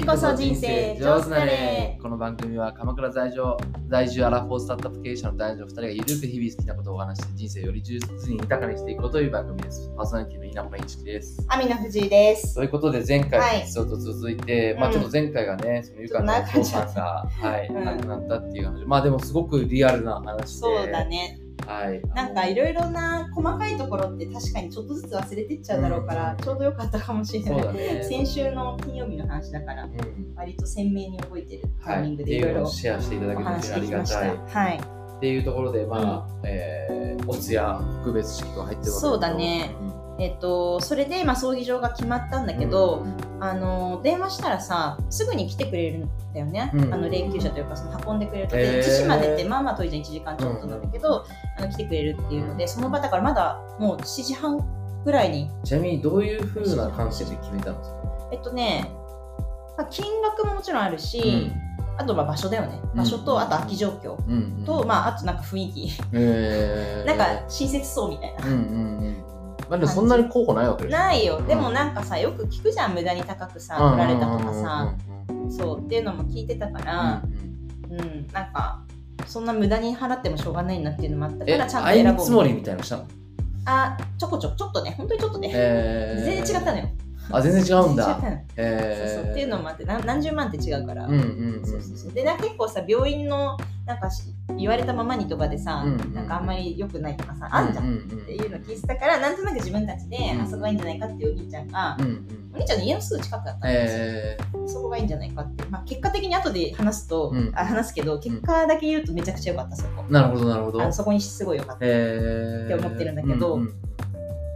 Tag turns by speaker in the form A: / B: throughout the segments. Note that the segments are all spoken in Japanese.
A: 次こそ人生上手なれ
B: この番組は鎌倉在住在住アラフォースタートアップ経営者の男女2人がゆるく日々好きなことをお話して人生をより充実に豊かにしていこうという番組です。パーソナリティの稲本一樹です。
A: アミの藤井です。
B: ということで前回
A: はい
B: のエピソード続いて、ま
A: うん
B: あちょっと前回がね、そのゆかのお父さんが、はい、
A: うん
B: 亡くなったっていう話、まあでもすごくリアルな話で、
A: そうだね。
B: はい。
A: なんかいろいろな細かいところって確かにちょっとずつ忘れてっちゃうだろうから、ちょうどよかったかもしれない。
B: ね。
A: 先週の金曜日の話だから、
B: うん
A: 割と鮮明に覚えてるタ
B: はい、
A: イミングでいろいろ
B: シェアしていただ
A: お
B: けるの
A: 話
B: でありが
A: た。
B: たい。
A: はい。
B: っていうところで、まあ、えー、お通夜特別式が入ってるわけだけど
A: そうだね。えっと、それで、まあ、葬儀場が決まったんだ
B: うん
A: けど、
B: うん。
A: あの電話したらさすぐに来てくれるんだよね、
B: うん。
A: あの霊柩車というかその運んでくれると、で津島でってまあまあ遠いじゃん1時間ちょっとなんだけど、あの来てくれるっていうのでその場だからまだもう7時半ぐらいに。
B: ちなみにどういうふうな関係で決めたんですか、
A: えっとね、まあ、金額ももちろんあるし、あとは場所だよね。場所と、
B: うん
A: あと空き状況
B: うんうん
A: と、まあ、あとなんか雰囲気、
B: えー、
A: なんか親切そうみたいな。
B: うんうんうんまあでもそんなに候補ないわけ
A: ないよ。でもなんかさよく聞くじゃん無駄に高くさ取られたとかさ。そうっていうのも聞いてたから、うん、なんかそんな無駄に払ってもしょうがないなっていうのもあったか
B: え
A: らちゃんと
B: 相
A: 選ぼう
B: 見積もりみたいなのしたの？
A: あちょこちょこちょっとね。本当にちょっとね、
B: えー、
A: 全然違ったのよ
B: あ全然違うんだ。えー、
A: そうそう。っていうのもあって何何十万って違うから、
B: うんうんうん
A: そうそうそう。でな結構さ病院のなんかし言われたままにとかでさ、
B: うんうん
A: なんかあんまり良くないとかさ、あんじゃん、
B: うん
A: っていうの聞いてたからなんとなく自分たちで、
B: うん
A: あそこがいいんじゃないかっていうお兄ちゃんが、
B: うんうん
A: お兄ちゃんの家のすぐ近くだったんですよ、
B: え
A: そこがいいんじゃないかって、まあ、結果的に後で話すと、
B: うん。
A: あ話すけど結果だけ言うとめちゃくちゃ良かったそこ、
B: ー、なるほどなるほど。
A: そこにすごい良かった、
B: えー、
A: って思ってるんだけど。
B: うんうん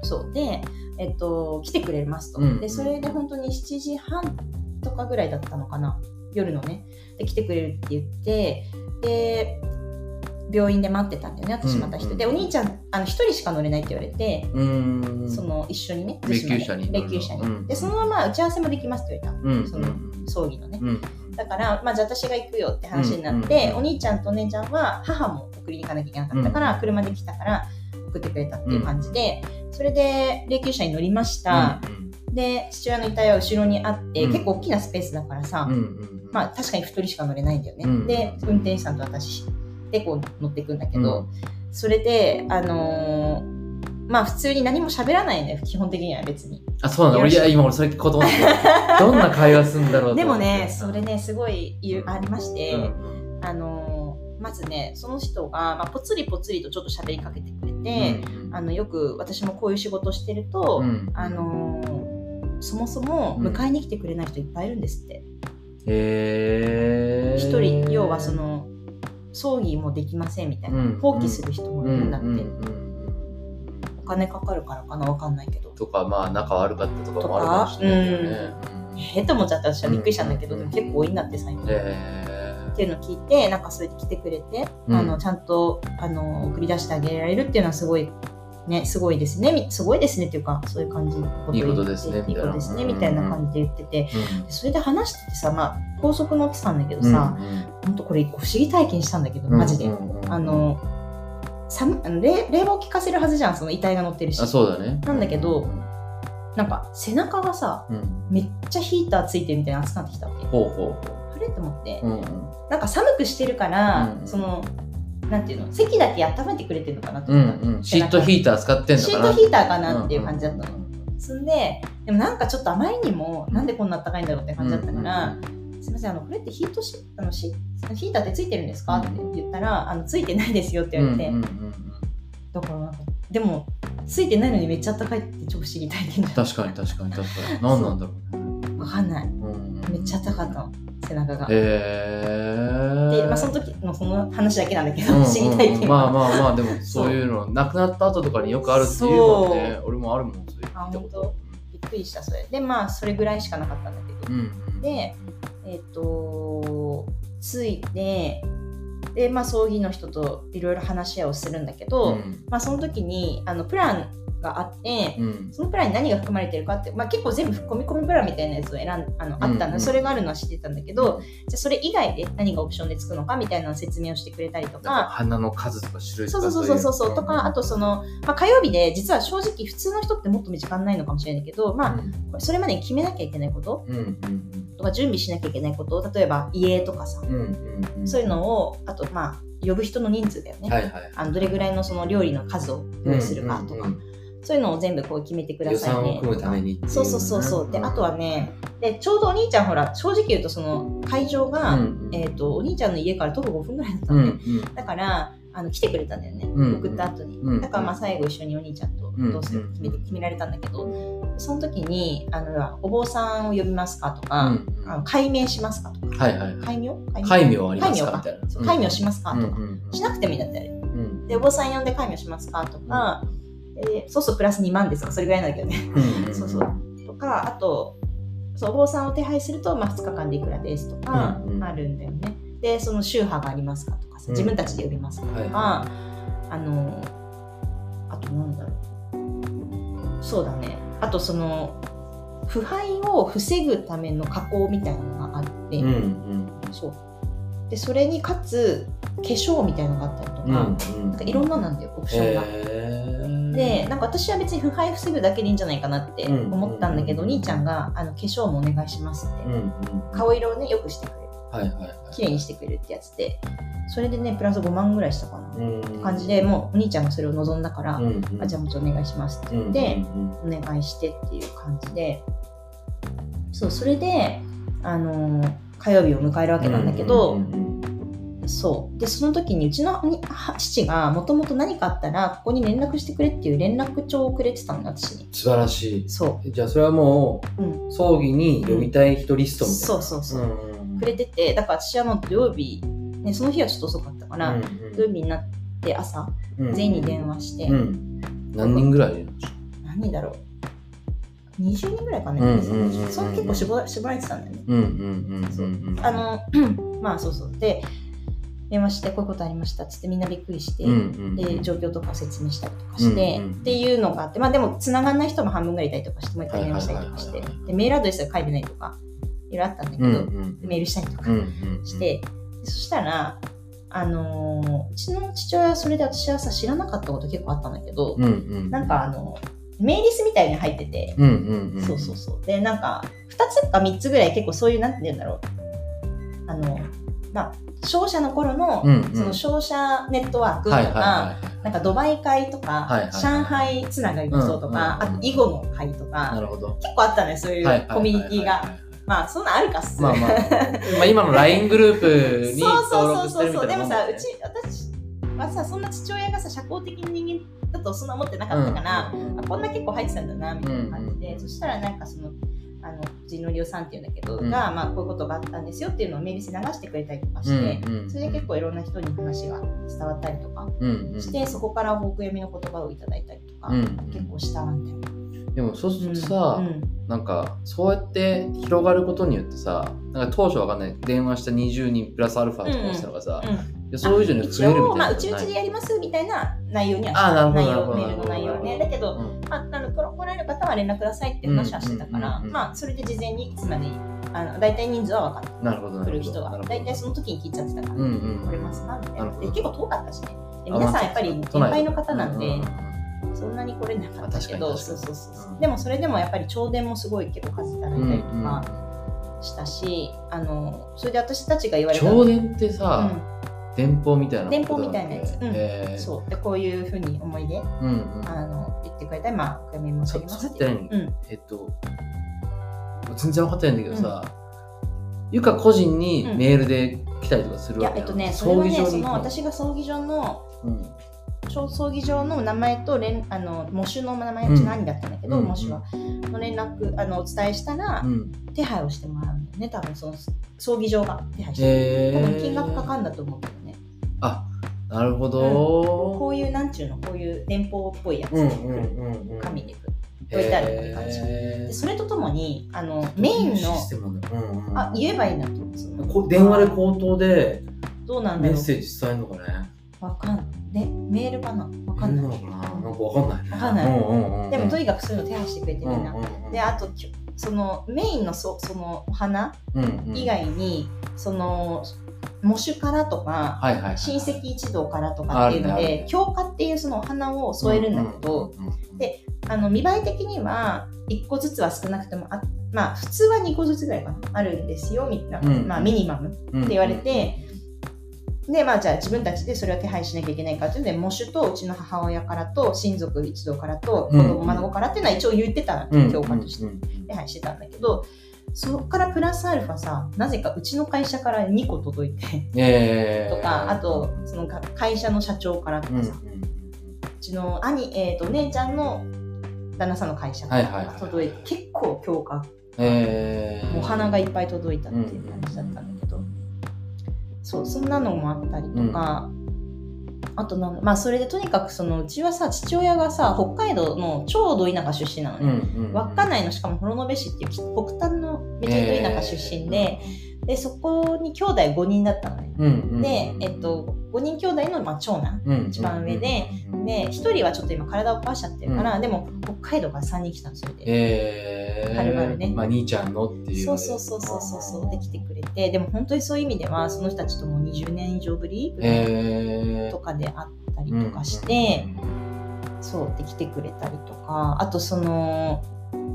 A: そう。で、えっと、来てくれますと、
B: うん
A: でそれで本当に7時半とかぐらいだったのかな。夜のね。で来てくれるって言ってで病院で待ってたんだよね。私また一人、
B: うん
A: でお兄ちゃんあの一人しか乗れないって言われて、
B: うーん
A: その一緒にね。
B: 霊柩車に
A: 霊柩車に、
B: うん
A: でそのまま打ち合わせもできますって言われた
B: うん
A: その葬儀のね、
B: うん。
A: だから、まあ、じゃあ私が行くよって話になって、
B: うんうん
A: お兄ちゃんとお姉ちゃんは母も送りに行かなきゃいけなかったから、
B: うん。
A: 車で来たから送ってくれたっていう感じで、それで霊柩車に乗りました、で父親の遺体は後ろにあって、
B: うん。
A: 結構大きなスペースだからさ、
B: うんうんうん。
A: まあ確かに2人しか乗れないんだよね、
B: うん
A: で運転手さんと私でこう乗っていくんだけど、それであのーまあ普通に何も喋らないんだよ基本的には別に。
B: あそうなんだ
A: よろしく。
B: 俺いや今俺それ聞こうと思ってた。どんな会話するんだろうと
A: でもねそれねすごいありまして、
B: うん。
A: あのーまずねその人が、まあ、ぽつりぽつりとちょっと喋りかけてくあのよく私もこういう仕事してると、
B: うん。
A: あのーそもそも
B: うん。
A: 迎えに来てくれない人いっぱいいるんですって。
B: へえ
A: 一、人要はその葬儀もできませんみたいな、
B: うん。
A: 放棄する人もいるんだって、
B: うんうんうん
A: お金かかるからかな？わかんないけど。
B: とかまあ仲悪かったとかもあるかもしれないけどね
A: えー、と思っちゃった私はびっくりしたんだけど、
B: うん
A: でも結構多いんだって最近。
B: へ
A: っていうのを聞いてなんかそれで来てくれて、
B: うん。
A: あのちゃんとあの送り出してあげられるっていうのはすごいねすごいですね。みすごいですねっていうかそういう感じのことを言って
B: いいことですね
A: いいことですね
B: みたいな
A: 感じで言ってて。
B: え
A: でそれで話しててさ、まあ、高速乗ってたんだけど
B: うん
A: さ、
B: うん。
A: 本当これ不思議体験したんだけど
B: うん
A: マジで、
B: うんうん。うん
A: あの寒冷冷房効かせるはずじゃんその遺体が乗ってるし。
B: あそうだね。
A: なんだけどなんか背中がさ
B: うん。
A: めっちゃヒーターついてるみたいな熱くなってきたわけ。
B: ほうほう
A: あれと思って、
B: ほううん。
A: なんか寒くしてるから、
B: うん。
A: そのなんていうの席だけ温めてくれてるのかなと
B: うん
A: 思った。の、
B: うん。シートヒーター使ってんのかな。
A: シートヒーターかなっていう感じだったの、
B: うん
A: そん。ででもなんかちょっとあまりにもなんでこんな暖かいんだろうって感じだったから、すみませんあのこれってヒートシあのシヒーターってついてるんですかって言ったらあのついてないですよって言われて、
B: うんうんうんうん。
A: だからでもついてないのにめっちゃ暖かいって超不思議体験だ
B: 確かに確かに確かに。何なんだろうね。
A: わかんない。
B: うん
A: めっちゃ暖かかったの背中が、
B: へえ
A: で、まあ、その時のその話だけなんだけど、不思議体験は、
B: まあまあまあでもそう。いうの亡くなった後とかによくあるっていうのはね俺もあるもんそういう
A: あ
B: 聞いたこと
A: びっくりしたそれ。でまあそれぐらいしかなかったんだけど、
B: うんうん
A: でえっ、とついてでまあ葬儀の人といろいろ話し合いをするんだけど、
B: うん。
A: まあその時にあのプランがあって、
B: うん。
A: そのプランに何が含まれてるかって、まあ、結構全部込み込みプランみたいなやつを選んあのあったの、
B: うん。うん
A: それがあるのは知ってたんだけどじゃあそれ以外で何がオプションでつくのかみたいなのを説明をしてくれたりと
B: か。
A: か。
B: 花の数とか種類とか
A: そうそうそうそうそう。
B: い
A: とかあとその、まあ、火曜日で実は正直普通の人ってもっと時間ないのかもしれないけど、まあ、それまでに決めなきゃいけないこと。
B: うんうん
A: とか準備しなきゃいけないこと。例えば家とかさ、
B: うんうんうん。うん
A: そういうのをあとまあ呼ぶ人の人数だよね、
B: はいはい。
A: あのどれぐらいのその料理の数を用意するかとか、
B: うんうんうん
A: そういうのを全部こう決めてくだ
B: 予
A: さいね。
B: 算を組むために
A: そうそうそうそう。で
B: ん
A: あとはねでちょうどお兄ちゃんほら正直言うとその会場が、
B: うん。うん
A: えー、とお兄ちゃんの家から徒歩5分ぐらいだった
B: うん
A: のね、
B: うん
A: だからあの来てくれたんだよね、
B: うん
A: 送った後に、
B: うん
A: だからまあ最後一緒にお兄ちゃんとどうするか決めて決められたんだけどその時にあのお坊さんを呼びますかとか、
B: うんうん。
A: あの解明しますかとか。
B: はいはい
A: 戒名？
B: 戒名？あります
A: か
B: かみたいな。
A: そう戒名しますかとか、
B: うんうん
A: しなくてもいいんだったら
B: うん。
A: でお坊さん呼んで戒名しますかとか、でそうそうプラス2万ですとかそれぐらいなんだけどね。
B: うんうん
A: そうそう。とかあとそうお坊さんを手配すると、まあ、2日間でいくらですとか
B: うんうん。
A: あるんだよね。でその宗派がありますかとかさ
B: うん。
A: 自分たちで呼びますかとか、
B: はい
A: あのあとなんだろう。そうだね。あとその腐敗を防ぐための加工みたいなのがあって、
B: うんうん。
A: そう。でそれにかつ化粧みたいなのがあったりとか,、
B: うんうん。
A: なんかいろんななんだよオプションが。
B: へー
A: でなんか私は別に腐敗防ぐだけでいいんじゃないかなって
B: うん。
A: 思ったんだけど、
B: うん。
A: お兄ちゃんがあの化粧もお願いしますって、
B: うんうん
A: 顔色をねよくしてくれる。
B: はいはいはい。
A: 綺麗にしてくれるってやつで。それでねプラス5万ぐらいしたかな、
B: うん
A: 感じでもうお兄ちゃんがそれを望んだから、
B: うんうん。
A: あじゃあもうちょっとお願いしますって。言って、お願いしてっていう感じで。そうそれであのー火曜日を迎えるわけなんだけど、
B: うんうんうん
A: そう。でその時にうちの父がもともと何かあったらここに連絡してくれっていう連絡帳をくれてたの私に。
B: 素晴らしい。
A: そ
B: じゃあそれはも
A: う、う、
B: うん。葬儀に呼びたい人リストみたいな。
A: そうそうそう、
B: う。ん。
A: くれててだから私はもう土曜日、ね、その日はちょっと遅かったから、
B: うん
A: 土曜日になって朝
B: うん。
A: 全員に電話して、
B: うん。何人ぐらいいるの
A: 何人だろう。20人ぐらいかね、
B: うんうんうんうん
A: それ結構絞られてたんだよね。
B: うんうんうんうんうん。
A: あの まあそうそう。で電話してこういうことありました。っつってみんなびっくりして、
B: うんうん
A: で状況とかを説明したりとかして、
B: うんうん
A: っていうのがあってまあでも繋がんない人も半分ぐらいいたりとかしてもう一回電話したりとかして
B: はいはい
A: でメールアドレスが書いてないとかいろいろあったんだけど、
B: うんうん
A: メールしたりとか
B: うんうん
A: して、でそしたらあのーうちの父親はそれで私はさ知らなかったこと結構あったんだけど、
B: うんうん。
A: なんかあのメイリスみたいに入ってて、
B: うんうんうん。
A: そうそうそう。でなんか2つか3つぐらい結構そういうなんて言うんだろう。あのまあ商社の頃の、
B: うんうん。
A: その商社ネットワークとか、
B: はいはいはい
A: なんかドバイ会とか、
B: はいはい
A: 上海つながりの人とか、
B: うんうんうん
A: あと囲碁の会とか、
B: なるほど。
A: 結構あったねそういう
B: はいはいはいはい。
A: コミュニティが。まあそんなんあるかっす。
B: まあまあ。まあ今の LINE グループに
A: そうそ
B: 登
A: う
B: 録してるみた
A: そうそうでも
B: いなもんだよね。
A: さうち私はさそんな父親がさ社交的な人間だとそんな思ってなかったから、
B: うん。
A: あこんな結構入ってたんだなみたいな感じで、
B: うんうん
A: そしたらなんかそのあの地のりおさんっていうんだけど、
B: うん。
A: が、まあ、こういうことがあったんですよっていうのをメールして流してくれたりとかして、
B: うんうん
A: それで結構いろんな人に話が伝わったりとか
B: うんうん。
A: して、そこから僕読みの言葉をいただいたりとか、
B: うん
A: 結構したんだよ。
B: でもそうするとさ、
A: うん
B: なんかそうやって広がることによってさなん。か当初わかんない電話した20人プラスアルファとかしたのがさ、そういう以上にるみ
A: 応、まあ、うちうちでやりますみたいな内容にはした
B: あなるほど
A: 内容メールの内容はね。だけど、
B: うん。
A: まあ、あの来来られる方は連絡くださいって話はしてたから、まあそれで事前にいつまであの大体人数は分かって
B: なるほどな
A: くる人は。大体その時に聞いちゃってたから、来れますかみたいなで結構遠かったしね。皆さんやっぱり年配の方なんで、そんなに来れなかったけどそうそうそうでもそれでもやっぱり朝電もすごい結構数いただいたりとかしたし、あのそれで私たちが言われた
B: 朝電ってさ、
A: うん
B: 電報みたいな
A: 電報みたいなやつ。うん。
B: えー。
A: そう。でこういうふうに思い出。
B: うんうん。
A: あの言ってくれたりまあお読み申し
B: そ
A: 上げます
B: って何、
A: うん。
B: えっと全然分かってないんだけどさ、ゆか個人にメールで来たりとかするわけ
A: いやえっとねそれはねその私が葬儀場の
B: うん。
A: 小葬儀場の名前と連あの喪主の名前
B: うん
A: うちの兄だったんだけど、
B: うん
A: 喪主は。の連絡あのお伝えしたら、
B: うん。
A: 手配をしてもらうんだよね多分その葬儀場が手配して、
B: えー、
A: 多分金額かかんだと思う。けど
B: なるほど、
A: こういうなんちゅうのこういう電報っぽいやつ、
B: うんうんうんうん。
A: 紙で置いてあるって感じ。でそれとともにあのメインの
B: うんうん
A: あ言えばいいんだと思
B: 電話で口頭で
A: どうなんだろう。
B: メッセージ伝えるのかね。
A: わかんでメールかな。わかんない。
B: かな。なんかわかんないね。
A: わかんない。
B: うんうんうん、
A: でもとにかくそういうの手配してくれてみんな、
B: うんうんうん。
A: であときそのメインのそそのお花
B: うんうん。
A: 以外に、その喪主からとか
B: はいはいはい、
A: 親戚一同からとかっていうので京花っていうそのお花を添えるんだけど、
B: うんうんうん
A: であの見栄え的には1個ずつは少なくてもあまあ普通は2個ずつぐらいかなあるんですよみたいな、
B: うん。
A: まあ、ミニマムって言われて、でまあじゃあ自分たちでそれを手配しなきゃいけないかっていうので喪主とうちの母親からと親族一同からと子供
B: うん
A: 孫からっていうのは一応言ってた
B: うん
A: 教科として
B: うん。
A: 手配してたんだけどそこからプラスアルファさなぜかうちの会社から2個届いて。
B: えー、
A: とかあとそのが会社の社長からと
B: うんうん
A: かさ、うちの兄、えー、とお姉ちゃんの旦那さんの会社から
B: はいはいはい
A: 届いて、結構強化。
B: えー、
A: お花がいっぱい届いたっていう感じだったんだけど、そうそんなのもあったりとか、あとなんだまあそれでとにかくそのうちはさ父親がさ北海道の超ど田舎出身なのね、
B: うんうんうん、
A: 稚内のしかも幌延市っていう北端のめちゃど田舎出身で、でそこに兄弟5人だったのね、
B: うんうんうん、
A: で、えっと、5人兄弟のまあ長男。
B: うん、
A: 一番上で
B: うんうん。うん、
A: で1人はちょっと今体を壊しちゃってるから、でも北海道から3人来たのそれで。
B: えー、
A: はるばるね。
B: まあ、兄ちゃんのっていう。
A: そうそうそうそうそうそうできてくれて。でも本当にそういう意味ではその人たちとも20年以上ぶりとかであったりとかして、そうできてくれたりとか。あとその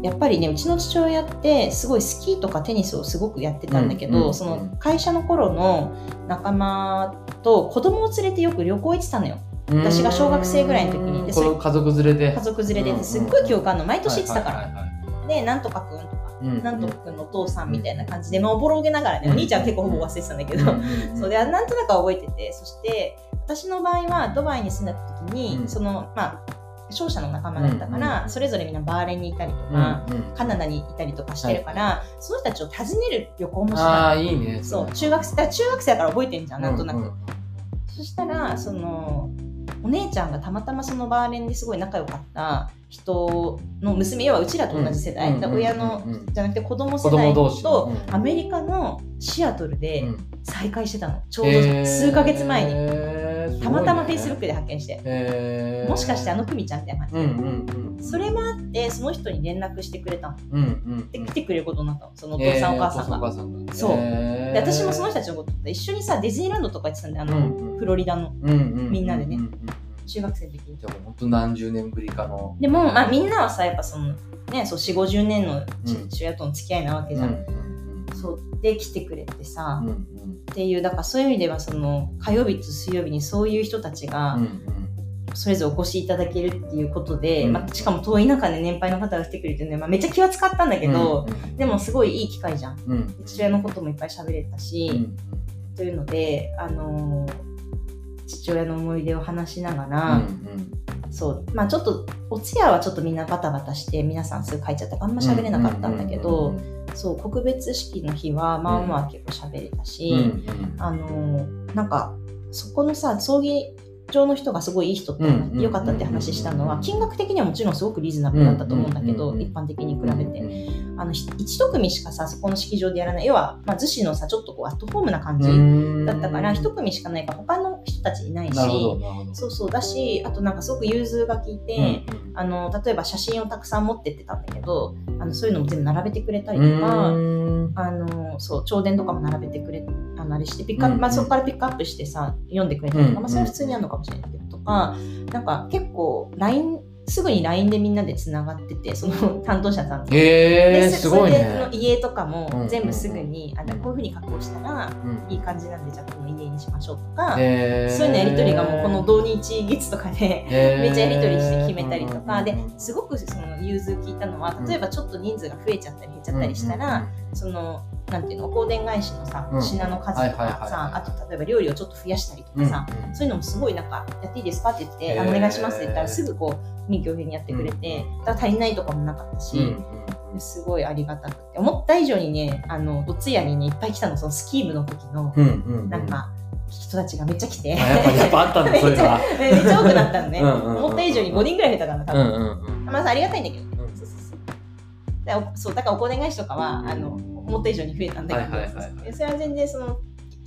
A: やっぱりねうちの父親ってすごいスキーとかテニスをすごくやってたんだけど、
B: うんうん。
A: その会社の頃の仲間と子供を連れてよく旅行行ってたのよ私が小学生ぐらいの時にで
B: この家族連れで。
A: 家族連れで
B: うんうん
A: すっごい記憶あるの毎年行ってたから、
B: はいはいはいはい。
A: でなんとかくんとか
B: うん
A: なんとかくんのお父さんみたいな感じで、まあ、おぼろげながらね、
B: うん
A: お兄ちゃんは結構ほぼ忘れてたんだけど、そうでなんとなくは覚えててそして私の場合はドバイに住んだ時に、
B: うん。
A: そのまあ商社の仲間だったから、
B: うん
A: それぞれみんなバーレンにいたりと
B: うん
A: か、
B: うん。
A: カナダにいたりとかしてるから、その人たちを訪ねる旅行もした
B: ああいいね
A: そう中学生だから中学生だから覚えてんじゃんなんとなく、
B: うう
A: そしたらそのお姉ちゃんがたまたまそのバーレンですごい仲良かった人の娘要はうちらと同じ世代、
B: うん
A: 親の、じゃなくて子供世代と、
B: うん
A: アメリカのシアトルで
B: うん。
A: 再会してたの。ちょうど数ヶ月前に、
B: に
A: たまたまフェイスブックで発見して、
B: えー、
A: もしかしてあの久美ちゃんみたいな感じ？で、
B: うんうんうん
A: それもあってその人に連絡してくれたの。
B: うんうん
A: で来てくれることになったの。そのお父さん、お母さんが。そう
B: えー
A: で私もその人たちのこと一緒にさディズニーランドとか行ってたんだよ。あの、フロリダの。みんなでね。中学生の時に。
B: じゃあもう本当何十年ぶりかの。
A: でも、まあ、みんなはさやっぱそのねそう4 5 0年の
B: うん。
A: 父親との付き合いなわけじゃん、そう。で来てくれてさ、っていうだからそういう意味ではその火曜日と水曜日にそういう人たちがそれぞれお越しいただけるっていうことで、
B: うん。
A: まあ、しかも遠い中で年配の方が来てくれてね、まあ、めっちゃ気は使ったんだけど、
B: うん。
A: でもすごいいい機会じゃん。
B: うん。うん
A: 父親のこともいっぱい喋れたし、
B: うん。
A: というので、あのー父親の思い出を話しなが
B: う
A: ら、
B: ん。
A: そう。まあちょっとお通夜はちょっとみんなバタバタして皆さんすぐ帰っちゃったからあんま喋れなかったんだけど、そう告別式の日はまあまあ結構喋れたし、
B: うんうん。
A: あのーなんかそこのさ葬儀場の人がすごいいい人って良かったって話したのは金額的にはもちろんすごくリーズナブルだったと思うんだけど、
B: うん
A: 一般的に比べて、
B: うん
A: あのひ一組しかさそこの式場でやらない要は、まあ、逗子のさちょっとこうアットホームな感じ
B: うん。
A: だったから一組しかないから他の人たちいないしそうそうだしあとなんかすごく融通が効いて、あの例えば写真をたくさん持ってってたんだけどあのそういうのも全部並べてくれたりとか。
B: うん。
A: あのそう弔電とかも並べてくれあのあれしてピックアップ、
B: うん
A: まあ、そこからピックアップしてさ読んでくれたりとか、
B: うん
A: まあ、それは普通にあるのかもしれないけどとかなんか結構 LINE すぐに LINE でみんなでつながっててその担当者さんと。
B: へえ
A: です
B: すごい
A: それでその
B: ね
A: 家とかも
B: うん
A: 全部すぐに、あのこういうふうに加工したら
B: うん。
A: いい感じなんでじゃあこの家にしましょうとか、
B: へー。
A: そういうのやり取りがもうこの同日月とかで
B: へー。
A: めっちゃやり取りして決めたりとか、ですごくその融通聞いたのは例えばちょっと人数が増えちゃったり減っちゃったりしたら、そのなんていうのお香典返しのさ、
B: うん。
A: 品の数とかさあと例えば料理をちょっと増やしたりとかさ、
B: うんうん。
A: そういうのもすごいなんかやっていいですか？って言って、あのお願いしますって言ったらすぐこう臨機応変にやってくれて、だから足りないとかもなかったし、すごいありがたくて。思った以上にねあのお通夜にねいっぱい来たのそのスキー部の時の、なんか人たちがめっちゃ来て、
B: あやっぱあったんだ
A: めっちゃ
B: それが
A: めっちゃ多くなったのね。思った以上に5人ぐらい減ったから多分、
B: うんうんうん。
A: まあありがたいんだけど。そうそうそう。だからおそうだからお願いしとかはあの思った以上に増えたんだけど、
B: はいはいはいはい。
A: それは全然その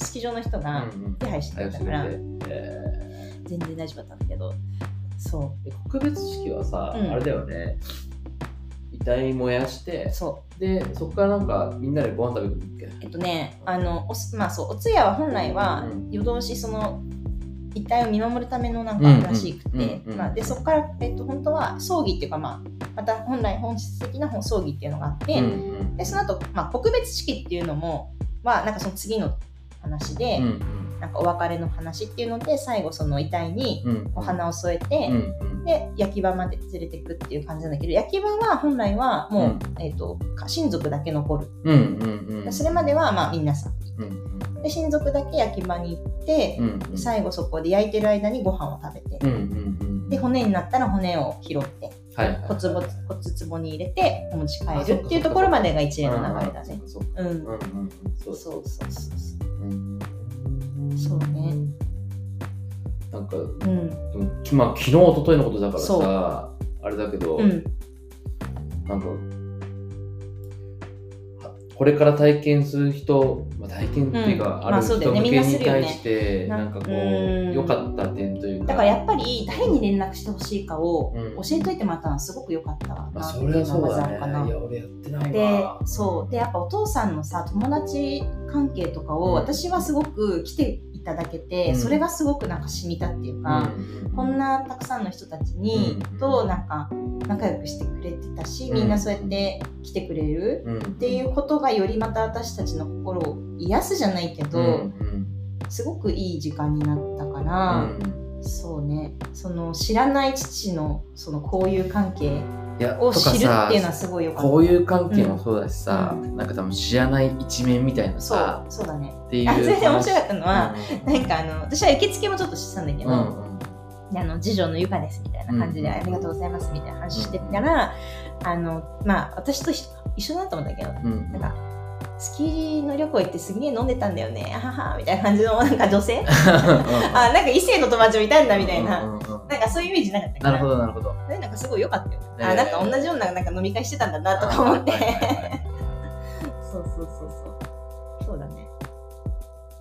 A: 式場の人が
B: うんうん。
A: 手配してくれたから、
B: え
A: 全然大丈夫だったんだけどそ
B: え告別式はさ、
A: うん。
B: あれだよね。遺体燃やして
A: うそう。
B: でそこからなんかみんなでご飯食べるんだっ
A: えっとねあのおすまあそうお通夜は本来は
B: うん。
A: 夜通しその遺体を見守るためのなん
B: うんうん
A: からしくて、
B: うんうん。
A: まあ、でそこから、えっと、本当は葬儀っていうか、まあ、また本来本質的な葬儀っていうのがあって、
B: けうんうん。
A: でその後、まあ告別式っていうのもはなんかその次の話で、
B: うん
A: なんかお別れの話っていうので最後その遺体にお花を添えて、で焼き場まで連れてくっていう感じなんだけど焼き場は本来はもう、
B: うん。
A: えっとか親族だけ残る、
B: うんうんうん。
A: それまではまあみんなさ
B: うん
A: で親族だけ焼き場に行って、最後そこで焼いてる間にご飯を食べて、
B: うんうんうん。
A: で骨になったら骨を拾って。
B: はいはい
A: 骨壺骨壺に入れてお持ち帰るっていうところまでが一連の流れだね。
B: そう
A: ん。
B: うんうんうん。そう
A: そうそうそうそ
B: う
A: ね
B: なんか
A: う。うん。
B: まあ昨日一昨日のことだからさあれだけど、
A: うん。
B: なんかはこれから体験する人、まあ、体験っていうか、
A: あ
B: ある人向けに
A: なするよね。
B: 対して
A: な
B: なんかこう
A: うん。
B: 良かった点というか。
A: だからやっぱり誰に連絡してほしいかを
B: うん。
A: 教えといてもらったのはすごく良かったなって
B: それはそう
A: まずあるかな。でそう。でやっぱお父さんのさ友達関係とか
B: うん。
A: を私はすごく来ていただけて、
B: うん。
A: それがすごくなんか染みたっていうか、
B: うん。
A: こんなたくさんの人たちに、
B: うん。
A: となんか仲良くしてくれてたし、
B: うん。
A: みんなそうやって来てくれる
B: うん。
A: っていうことがよりまた私たちの心を癒すじゃないけど、すごくいい時間になったか
B: う
A: ら、
B: ん。
A: そうね。その知らない父のその交友関係を知るっていうのはすごいよかった。
B: こういう関係もそうだしさ、
A: う
B: なんか多分知らない一面みたいな
A: そう
B: さ
A: そうだね。
B: っていう
A: あそれで面白か
B: っ
A: ったのは、なんかあの私は受付もちょっとしてたんだけど、
B: うんうん。
A: であの次女のゆかですみたいな感じで、
B: うん
A: ありがとうございますみたいな話してたら、あのまあ私と一一緒だと思うんだけど、
B: うん。
A: なんかスキーの旅行行ってすげえ飲んでたんだよね、あははみたいな感じのなんか女性？あなんか異性の友達もいたんだみたいな、
B: うんうんうん
A: なんかそういうイメージなかった
B: な。るほどなるほど。
A: ねなんかすごい良かったよ、
B: えー。
A: あなんか同じようななんか飲み会してたんだなとか思って、
B: はいはいはい
A: そうそうそうそう。そうだね。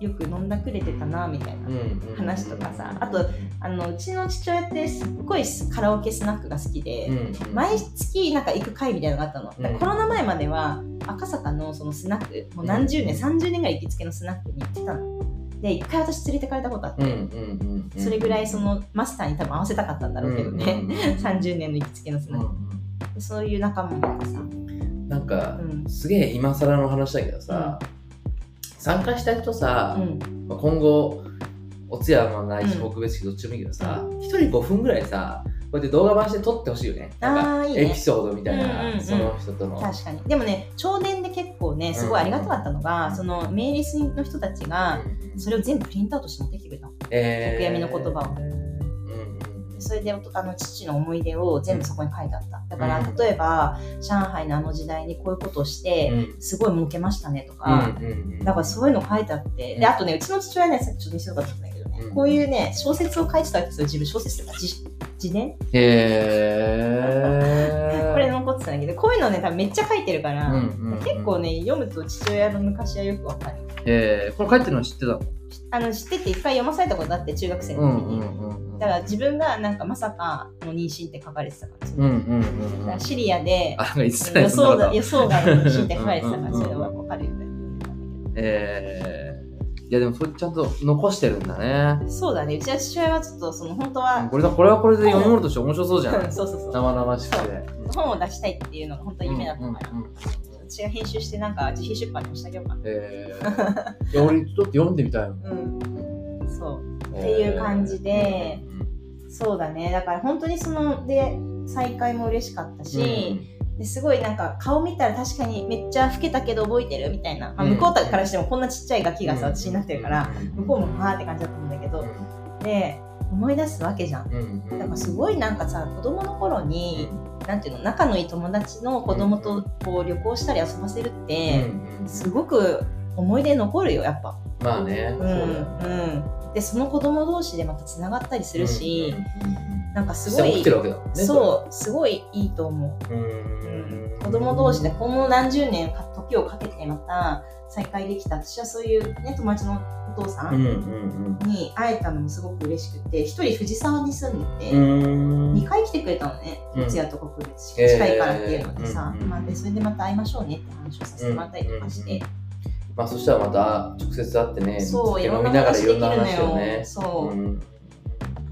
A: よく飲んだくれてたなみたいな、
B: うんうん
A: 話とかさ。あとあのうちの父親ってすっごいカラオケスナックが好きで、
B: うんうん。
A: 毎月なんか行く会みたいなのがあったの、
B: うん。
A: コロナ前までは赤坂のそのスナックもう何十年、30年ぐらい行きつけのスナックに行ってたので一回私連れてかれたことあって、
B: うんうんうんうん
A: それぐらいそのマスターに多分合わせたかったんだろうけどね、
B: うんうんうん
A: 30年の行きつけのスナック、でそういう仲間もいてさ、
B: なんか
A: うん。
B: すげえ今更の話だけどさ、参加した人さ、
A: うん、
B: まあ今後お通夜もないし
A: うん
B: 告別式どっちでもいいけどさ一、人5分ぐらいさこうやって動画版して撮ってほしいよね。エピソードみたいな、
A: うんうんうん。
B: その人との。
A: 確かに。でもね朝電で結構ねすごいありがたかったのが、
B: うん
A: そのメイリスの人たちがそれを全部プリントアウトして持ってきてくれたの
B: えー
A: の言葉を。
B: うんうんうん。
A: それであの父の思い出を全部そこに書いてあった。だから、
B: うん
A: 例えば上海のあの時代にこういうことをして、
B: うん。
A: すごい儲けましたねとか、
B: うんうんうん。
A: だからそういうの書いてあって、であとねうちの父親ねさっきちょっと見せようかったね、
B: うん
A: こういうね小説を書いてたわけですよ。自分小説とか自自伝、
B: へー。
A: これ残ってたんだけどこういうのね多分めっちゃ書いてるから、
B: うんうんうん。
A: 結構ね読むと父親の昔はよくわかる。
B: えー、これ書いてるの知ってたの？
A: あの知ってて一回読まされたことあって中学生の時に、
B: ん
A: だから自分がなんかまさかの妊娠って書かれてたから,、
B: うんうんうん
A: シリアで予想
B: だ
A: 外予想外の妊娠って書かれてたから
B: うんうんうん
A: それは分かるよね。
B: えー、いやでもそれちゃんと残してるんだね。
A: そうだね。うちは父親はちょっとその本当は、
B: これだこれはこれで読み物として面白そうじゃ。
A: うんんそうそうそう。
B: 生々しくて。
A: 本を出したいっていうのが本当は夢だったから、
B: うんうんうん。
A: 私が編集してなんか自費出版にもしてあげようかな。
B: えー、いや俺ちょっと読んでみたいの。
A: うん。そう。っていう感じで
B: え
A: そうだね。だから本当にそので再会も嬉しかった
B: ー
A: し、ですごいなんか顔見たら確かにめっちゃ老けたけど覚えてるみたいな、まあ、
B: うん。
A: 向こうからしてもこんなちっちゃいガキがさ私になってるから、向こう
B: も、
A: もはーって感じだったんだけど
B: う
A: で思い出すわけじゃん。だからすごいなんかさ子供の頃になんていうの仲のいい友達の子供とこう旅行したり遊ばせるって
B: うん
A: すごく思い出残るよやっぱ。
B: まあね、
A: うん
B: そうだよね。
A: うん、でその子供同士でまたつながったりするし、なんかすごい
B: ね
A: そうすごいいいと思う。
B: う
A: うん。
B: ん
A: 子供同士でこの何十年か時をかけてまた再会できた。私はそういうね友達のお父さ
B: うんうん
A: ん。に会えたのもすごく嬉しくて一人藤沢に住んでて、
B: うん。うん
A: 2回来てくれたのね
B: うん。
A: 通夜と告別近いからっていうのでさ、
B: うん
A: まあ、でそれでまた会いましょうねって話をさせてもらったりとかして、
B: まあそしたらまた直接会ってね
A: そう
B: 飲みながらいろんな
A: 話
B: をね。
A: そう、
B: うん。
A: こ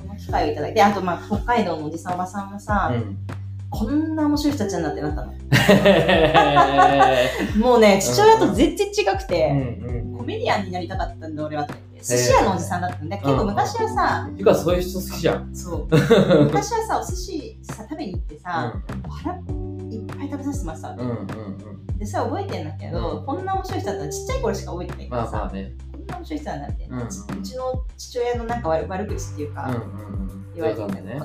A: の機会をいただいて。あとまあ北海道のおじさんおばさんがさ、
B: うん。
A: こんな面白い人たちなんだってなったの。もうね父親と全然違くて、
B: うん
A: コメディアンになりたかったんだ俺はって寿司屋のおじさんだったんだ、結構昔はさ、
B: かそういう人好きじゃん。
A: そう。昔はさお寿司さ食べに行ってさ、腹いっ食べさせてました、
B: うんうんうん。
A: でそれ覚えてんだけど、
B: うん
A: こんな面白い人だったらちっちゃい頃しか覚えてないからさ、
B: まあまあね。
A: こんな面白い人なんだって、
B: うんうん
A: うちの父親のなんか悪悪口っていうか、
B: うんうんうん。
A: 言われてた
B: 冗談でね。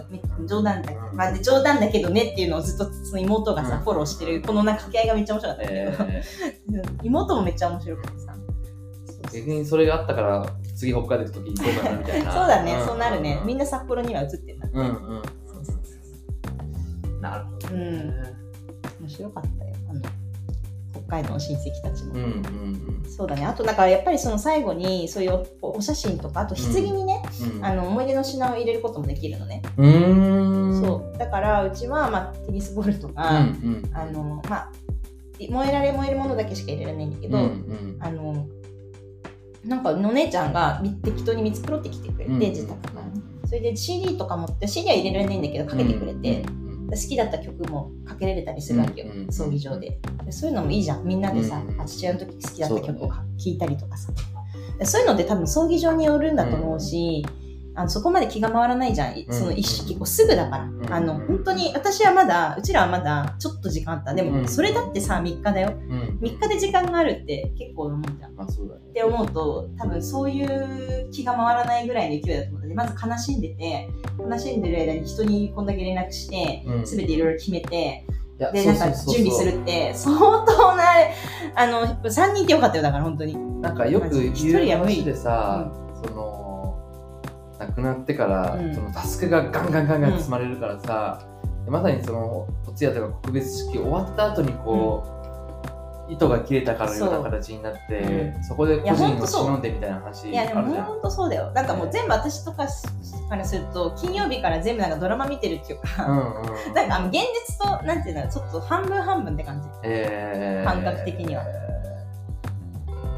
A: 冗談だ、
B: うん
A: まあ、で冗談だけどねっていうのをずっとその妹がさ、
B: うん
A: フォローしてるこのなんか掛け合いがめっちゃ面白かったんだけど、
B: え
A: うん妹もめっちゃ面白くてさ
B: ー逆にそれがあったから次北海道行く時に行こうかなみたいな。
A: そうだね、そうなるね。みん
B: な。
A: な札幌には映ってんだ。
B: うんうん。
A: そうそうそう
B: なるほどね。
A: 面白かったよ。あの北海道の親戚たちも。
B: うんうん
A: そうだね。あと、だからやっぱりその最後に、そういうおお写真とか、あと棺にね、
B: うん。
A: あの思い出の品を入れることもできるのね。
B: うーん。
A: そう。だから、うちは、まあ、テニスボールと
B: うん
A: か、
B: うん。
A: あの、まあ、燃えられ燃えるものだけしか入れられないんだけど、
B: うんうん。
A: あの、なんか、お姉ちゃんがみ適当に見繕ってきてくれて、
B: うん
A: 自宅からね。それで CD とか持って、CD は入れられないんだけど、かけてくれて、
B: うんうん
A: 好きだった曲もかけられたりするわけよ、葬儀場で。でそういうのもいいじゃん。みんなでさ、
B: うん
A: あ父親の時好きだった曲を聴いたりとかさ。でそういうのって多分葬儀場によるんだと思うし、あのそこまで気が回らないじゃん。いその一
B: うん。
A: 結構すぐだから、
B: ん
A: あの本当に私はまだうちらはまだちょっと時間あった。でも、
B: うん
A: それだってさ3日だよ。
B: うん。
A: 3日で時間があるって結構なもんじゃん。
B: まあそうだね。
A: って思うと多分そういう気が回らないぐらいの勢いだと思うのでまず悲しんでて悲しんでる間に人にこんだけ連絡して、
B: うん。
A: 全ていろいろ決めてでなんか準備するって相当なあの3人いてよかったよだから本当に。
B: なんかよく
A: 一人
B: 言う話でさ、その亡くなってから、
A: うん。
B: そのタスクがガンガンガンガン積まれるからさ、まさにそのお通夜とか告別式終わった後にこう、糸が切れたかのような形になって
A: う
B: そこで個人を忍んでみたいな話
A: いやでも。本当そうだよ。なんかもう全部私とかからすると金曜日から全部なんかドラマ見てるっていう
B: う
A: か、
B: んうん、
A: なんかあの現実となんていうのちょっと半分半分って感じ
B: えー。
A: 感覚的には。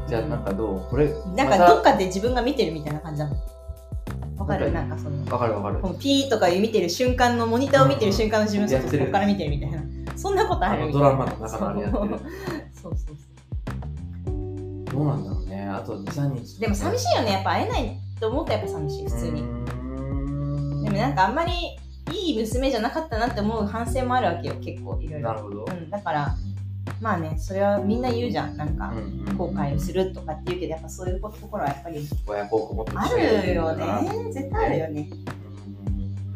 B: じゃあなんかどう？これ
A: なんかどっかで自分が見てるみたいな感じなのわかる？なんかその
B: わかるわかる。
A: このピーとか見てる瞬間のモニターを見てる瞬間の自分
B: やってる。
A: ここから見てるみたいなそんなことある？
B: ドラマの中のあれやってる。
A: そうそうそう。
B: どうなんだろうね。あと23日。
A: でも寂しいよね。やっぱ会えないと思ったらやっぱ寂しい普通に。
B: に
A: でもなんかあんまりいい娘じゃなかったなって思う反省もあるわけよ結構いろいろ。
B: なるほど、
A: うん、だからまあねそれはみんな言うじゃん。なんか後悔をす
B: る
A: るとかって言うけどやっぱそういうところはやっぱり
B: 親孝行も
A: あるよね。絶対あるよね、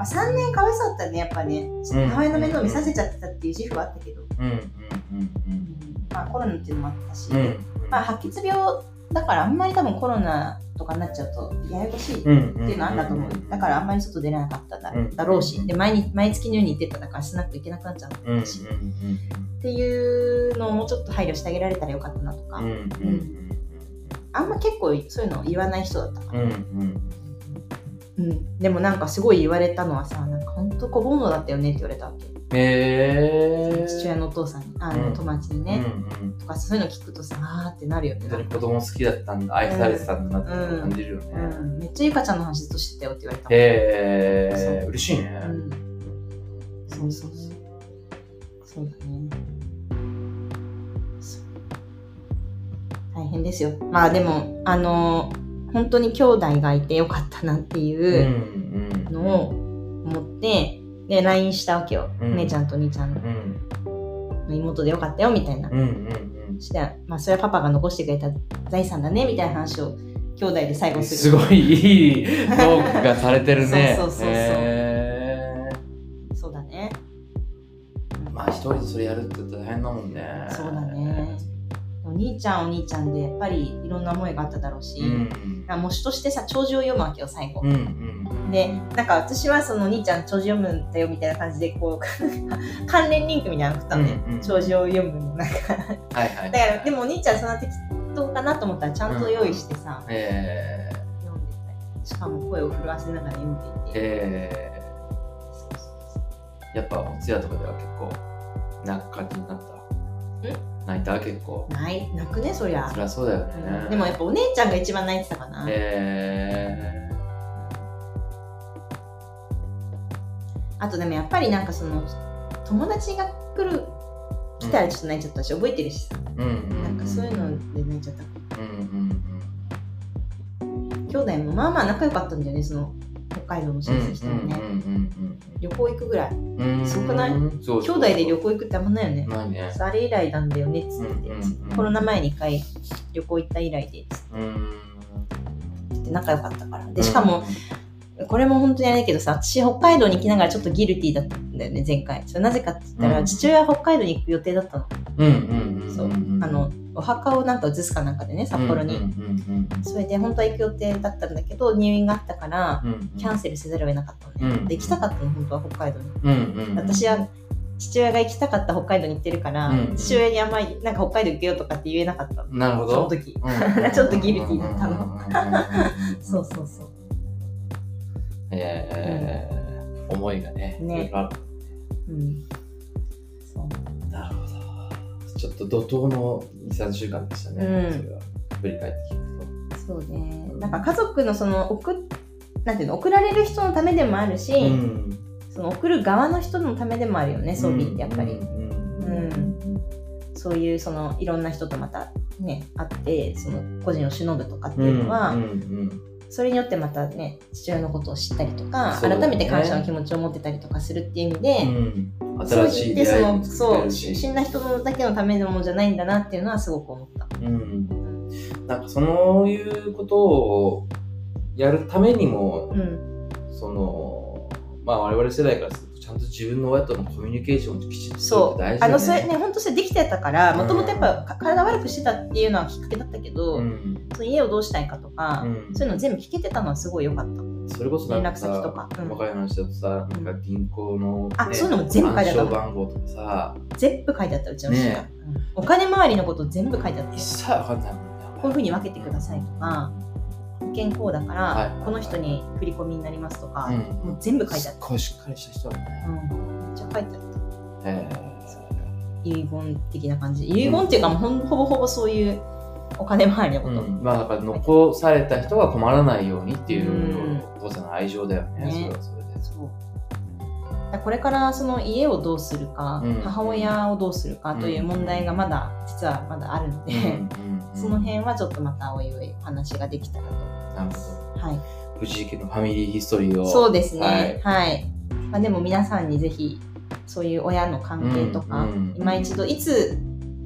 A: まあ、3年かわいそうだったねやっぱね。母親の面倒見させちゃってたっていう自負はあったけど、
B: うんうんうん
A: うん。まあコロナっていうのもあったし、
B: うんうん
A: まあ、白血病だからあんまり多分コロナとかになっちゃうとややこしいって
B: うん
A: いうのあんだと思う、だからあんまり外出れなかった
B: ん
A: だろうし。で毎日毎月のように行ってただからスナック行けなくなっちゃったし、っていうのをもうちょっと配慮してあげられたらよかったなとか、
B: うん
A: あんま結構そういうの言わない人だったから、
B: うんうん。
A: うんでもなんかすごい言われたのはさなんか本当小煩悩だったよねって言われたわけ、
B: へえ
A: 父親のお父さんにあの、
B: うん
A: 友達にね、
B: うん。うん
A: とかそういうの聞くとさあーってなるよね。
B: 本当に子供好きだったんだ。愛されてたんだなって感じるよね、
A: うん、めっちゃゆかちゃんの話ずっと知ってたよって言われた
B: へえ
A: そう。
B: 嬉しいね、
A: うん、そうそうそう。そうだね。大変ですよ。まあでもあの本当に兄弟がいてよかったなっていううん
B: うん
A: のを思ってで LINE したわけよ、
B: うん。
A: 姉ちゃんと兄ちゃん
B: うん。
A: の妹でよかったよみたいな、
B: うんうん
A: してまあそれはパパが残してくれた財産だねみたいな話を兄弟で最
B: うん
A: 後する。
B: すごいいいトークがされてるね。
A: そうそうそうそう。
B: へ
A: そうだね。
B: ーまあ一人でそれやるって大変だもんね。
A: そうだね。お兄ちゃんお兄ちゃんでやっぱりいろんな思いがあっただろうし、
B: うん。
A: あ模試としてさ弔辞を読むわけよ最後、
B: うんうん
A: でなんか私はそのお兄ちゃん弔辞読むんだよみたいな感じでこう 関連リンクみたいなの送ったのね、
B: うんうん
A: 弔辞を読むのなんか
B: はいはい
A: だからでもお兄ちゃんそんな適当かなと思ったらちゃんと用意してさ、
B: え
A: 読んでたしかも声を震わせながら読んでい
B: ー、
A: て、
B: えー、やっぱお通夜とかでは結構泣く感じになった？泣いた結構。
A: 泣い泣くねそりゃ。
B: そりゃそうだよね、
A: うん。でもやっぱお姉ちゃんが一番泣いてたかな、
B: え
A: あとでもやっぱりなんかその友達が来る来たらちょっと泣いちゃったし、覚えてるしさ。
B: ー、うんうん
A: なんかそういうので泣いちゃった。
B: うんうん
A: 兄弟もまあまあ仲良かったんだよねその北海道の親戚ともね、旅行行くぐらい。すごくない？兄弟で旅行行くってあんまないよね。
B: ないね。
A: あれ以来なんだよねっつって。コロナ前に一回旅行行った以来でつ
B: うん。
A: って仲良かったから。でしかも、これも本当にあれだけどさ私北海道に行きながらちょっとギルティーだったんだよね前回。それなぜかって言ったら、
B: うん。
A: 父親は北海道に行く予定だったの、
B: うんうんうん。
A: そう。あのお墓をなんか移すかなんかでね札幌に、それで本当は行く予定だったんだけど入院があったからキャンセルせざるを得なかったのね、
B: うん
A: で行きたかったの本当は北海道に、
B: うんうん
A: 私は父親が行きたかった北海道に行ってるから、
B: うん
A: 父親にあんまりなんか北海道行くよとかって言えなかったの。
B: なるほど。
A: その時。
B: うん
A: ちょっとギルティーだったの。そうそうそう。
B: えー思いがね
A: ね。うん。そう
B: ちょっと怒涛の23週間でしたね、
A: うん。
B: それは。振り返って聞く
A: そうね。なんか家族のその送なんていうの送られる人のためでもあるし、
B: とうん。
A: その送る側の人のためでもあるよね葬儀ってやっぱり、
B: うん。
A: そういうそのいろんな人とまたね会ってその個人を忍ぶとかっていうのは、
B: うん。うん
A: それによってまたね父親のことを知ったりとか、
B: ね。
A: 改めて感謝の気持ちを持ってたりとかするっていう意味で、
B: うん。新しい
A: 儀ってその
B: 出会い
A: そう死んだ人のだけのためのものじゃないんだなっていうのはすごく思った。
B: うん。なんかそういうことをやるためにも
A: うん、
B: そのまあ我々世代からするゃんと自分の親とのコミュニケーションをきちっと
A: そう。あのそれね本当それできてたから
B: うん。
A: もともとやっぱか体悪くしてたっていうのはきっかけだったけど、
B: うん。
A: その家をどうしたいかとか、
B: うん。
A: そういうの全部聞けてたのはすごい良かった。
B: それこそ
A: 連絡先とか。うん。
B: 細かい話だとさ、なんか銀行の、ね
A: あそういうのも全部書いてあった
B: 番号とかさ。
A: 全部書いてあったうちの父が、お金回りのこと全部書いてあって
B: 一切わかんない
A: こういうふうに分けてくださいとか保険こうだから、この人に振り込みになりますとか、
B: うん。
A: もう全部書いてあっ
B: すっごいしっかりした人だね。
A: た、うん、めっちゃ書いてあった
B: へ
A: 遺言的な感じ。遺言っていうかもうほぼほぼそういうお金回りの
B: え
A: こと、
B: うん。まあだから残された人が困らないようにっていう
A: うん。
B: お父さんの愛情だよね、
A: ね。
B: それはそれで。
A: そう。これからその家をどうするか、
B: うん。
A: 母親をどうするかという問題がまだ実はまだあるので、その辺はちょっとまたおいおいお話ができたらと
B: なる。ほ
A: はい、
B: ど藤井家のファミリーヒストリーを
A: そうですね。
B: は
A: はいい。まあ、でも皆さんにぜひそういう親の関係とか、今一度いつ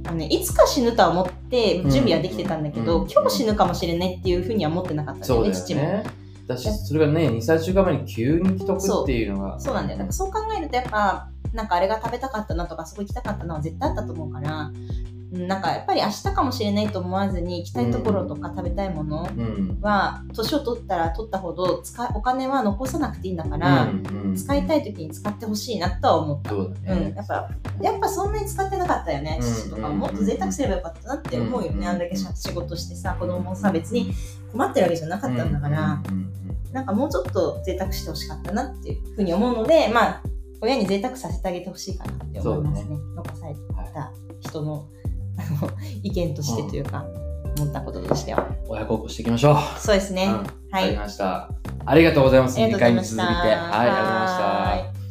A: あのね、いつか死ぬとは思って準備はできてたんだけど、
B: うん
A: 今日死ぬかもしれないっていうふうには思ってなかったんだよね、
B: そうだよ
A: 父も。
B: ねだしそれがね23週間前に急に来とくっていうのが
A: そうなんだよ。だからそう考えるとやっぱなんかあれが食べたかったなとかそこ行きたかったのは絶対あったと思うから、うんなんかやっぱり明日かもしれないと思わずに行きたいところとか食べたいもの
B: うん。
A: は年を取ったら取ったほど使いお金は残さなくていいんだから、
B: うんうん
A: 使いたい時に使ってほしいなとは思った。
B: そうだ
A: うん、
B: ね
A: やっぱやっぱそんなに使ってなかったよね、
B: うん
A: 父とかも。っと贅沢すればよかったなって思うよね、
B: うん
A: あんだけし仕事してさ子供もさ別に困ってるわけじゃなかったんだから、なんかもうちょっと贅沢してほしかったなっていうふうに思うのでまあ親に贅沢させてあげてほしいかなって思いますね。残された人の意見としてというか、思ったこととしては。
B: 親孝行していきましょう。
A: そうですね、
B: うん。
A: はい。
B: わかりました。ありがとうございます。
A: ありがとうござい
B: 2回に続いて。はいありがとうございました。
A: はい